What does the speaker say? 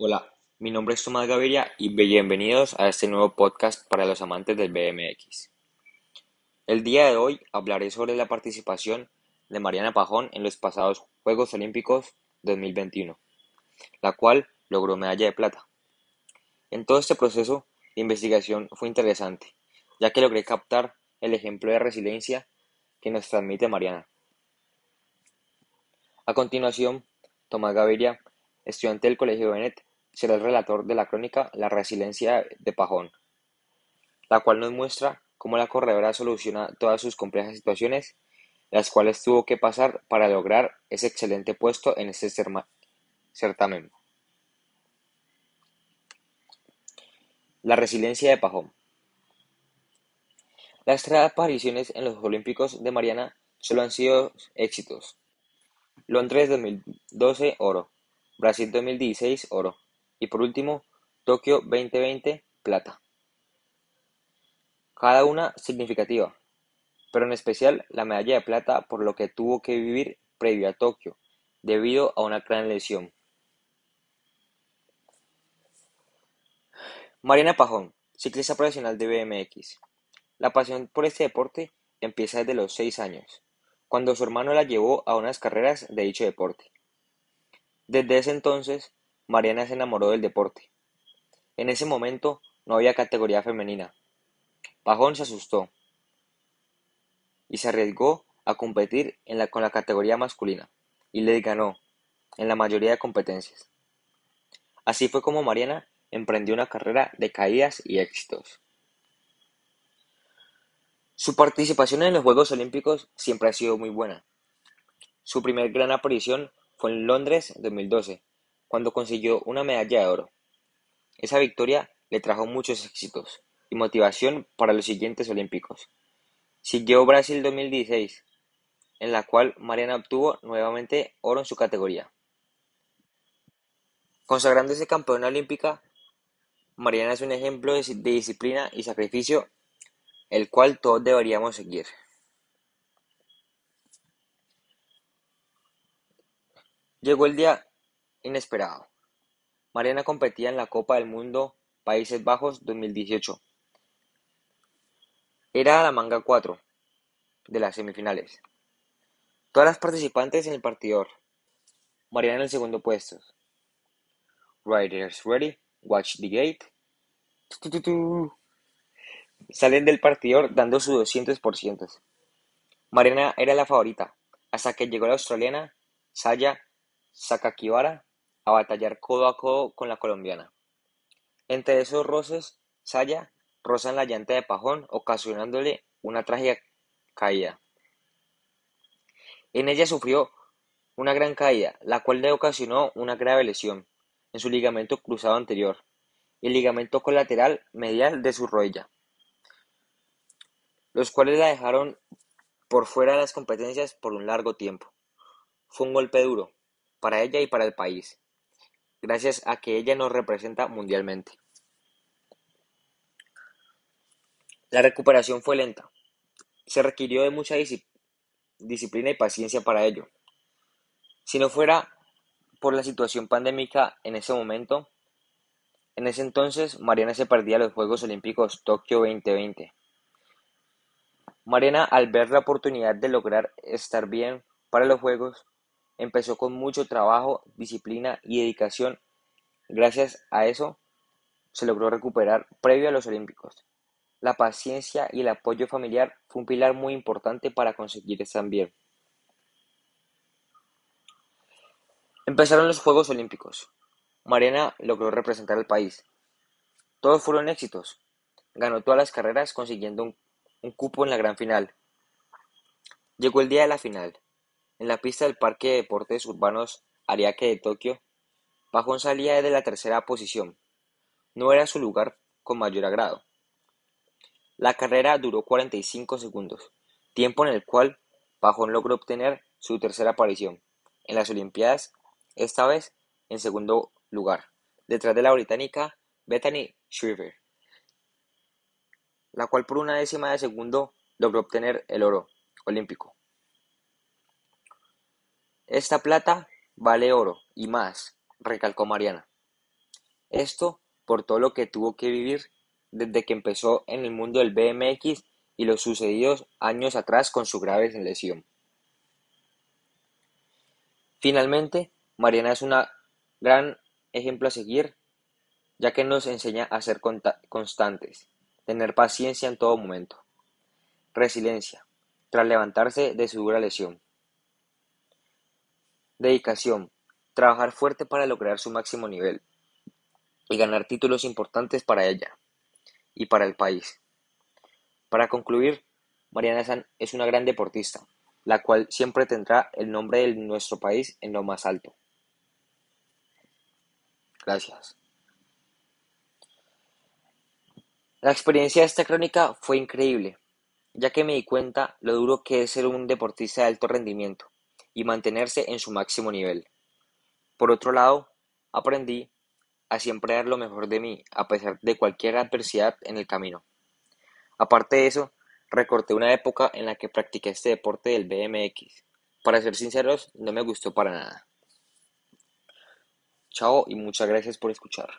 Hola, mi nombre es Tomás Gaviria y bienvenidos a este nuevo podcast para los amantes del BMX. El día de hoy hablaré sobre la participación de Mariana Pajón en los pasados Juegos Olímpicos 2021, la cual logró medalla de plata. En todo este proceso de investigación fue interesante, ya que logré captar el ejemplo de resiliencia que nos transmite Mariana. A continuación, Tomás Gaviria, estudiante del Colegio Benet, será el relator de la crónica La resiliencia de Pajón, la cual nos muestra cómo la corredora soluciona todas sus complejas situaciones, las cuales tuvo que pasar para lograr ese excelente puesto en este certamen. La resiliencia de Pajón. Las tres apariciones en los Olímpicos de Mariana solo han sido éxitos. Londres 2012 oro, Brasil 2016 oro, y por último, Tokio 2020 plata. Cada una significativa, pero en especial la medalla de plata por lo que tuvo que vivir previo a Tokio, debido a una gran lesión. Mariana Pajón, ciclista profesional de BMX. La pasión por este deporte empieza desde los 6 años, cuando su hermano la llevó a unas carreras de dicho deporte. Desde ese entonces Mariana se enamoró del deporte. En ese momento no había categoría femenina. Pajón se asustó y se arriesgó a competir con la categoría masculina y le ganó en la mayoría de competencias. Así fue como Mariana emprendió una carrera de caídas y éxitos. Su participación en los Juegos Olímpicos siempre ha sido muy buena. Su primer gran aparición fue en Londres 2012, cuando consiguió una medalla de oro. Esa victoria le trajo muchos éxitos y motivación para los siguientes Olímpicos. Siguió Brasil 2016, en la cual Mariana obtuvo nuevamente oro en su categoría. Consagrándose campeona olímpica, Mariana es un ejemplo de, de disciplina y sacrificio, el cual todos deberíamos seguir. Llegó el día Inesperado. Mariana competía en la Copa del Mundo Países Bajos 2018. Era la manga 4 de las semifinales. Todas las participantes en el partidor. Mariana en el segundo puesto. Riders ready, watch the gate. Salen del partidor dando su 200%. Mariana era la favorita, hasta que llegó la australiana Saya Sakakibara a batallar codo a codo con la colombiana. Entre esos roces, Saya roza en la llanta de Pajón, ocasionándole una trágica caída. En ella sufrió una gran caída, la cual le ocasionó una grave lesión en su ligamento cruzado anterior y el ligamento colateral medial de su rodilla, los cuales la dejaron por fuera de las competencias por un largo tiempo. Fue un golpe duro para ella y para el país, gracias a que ella nos representa mundialmente. La recuperación fue lenta. Se requirió de mucha disciplina y paciencia para ello. Si no fuera por la situación pandémica en ese momento, en ese entonces Mariana se perdía los Juegos Olímpicos Tokio 2020. Mariana, al ver la oportunidad de lograr estar bien para los Juegos, Empezó con mucho trabajo, disciplina y dedicación. Gracias a eso se logró recuperar previo a los Olímpicos. La paciencia y el apoyo familiar fue un pilar muy importante para conseguir estar bien. Empezaron los Juegos Olímpicos. Mariana logró representar al país. Todos fueron éxitos. Ganó todas las carreras consiguiendo un, un cupo en la gran final. Llegó el día de la final. En la pista del Parque de Deportes Urbanos Ariake de Tokio, Pajón salía de la tercera posición. No era su lugar con mayor agrado. La carrera duró 45 segundos, tiempo en el cual Pajón logró obtener su tercera aparición en las Olimpiadas, esta vez en segundo lugar, detrás de la británica Bethany Shriver, la cual por una décima de segundo logró obtener el oro olímpico. Esta plata vale oro y más, recalcó Mariana. Esto por todo lo que tuvo que vivir desde que empezó en el mundo del BMX y los sucedidos años atrás con su grave lesión. Finalmente, Mariana es un gran ejemplo a seguir, ya que nos enseña a ser constantes, tener paciencia en todo momento, resiliencia, tras levantarse de su dura lesión, dedicación, trabajar fuerte para lograr su máximo nivel y ganar títulos importantes para ella y para el país. Para concluir, Mariana San es una gran deportista, la cual siempre tendrá el nombre de nuestro país en lo más alto. Gracias. La experiencia de esta crónica fue increíble, ya que me di cuenta lo duro que es ser un deportista de alto rendimiento y mantenerse en su máximo nivel. Por otro lado, aprendí a siempre dar lo mejor de mí, a pesar de cualquier adversidad en el camino. Aparte de eso, recorté una época en la que practiqué este deporte del BMX. Para ser sinceros, no me gustó para nada. Chao y muchas gracias por escuchar.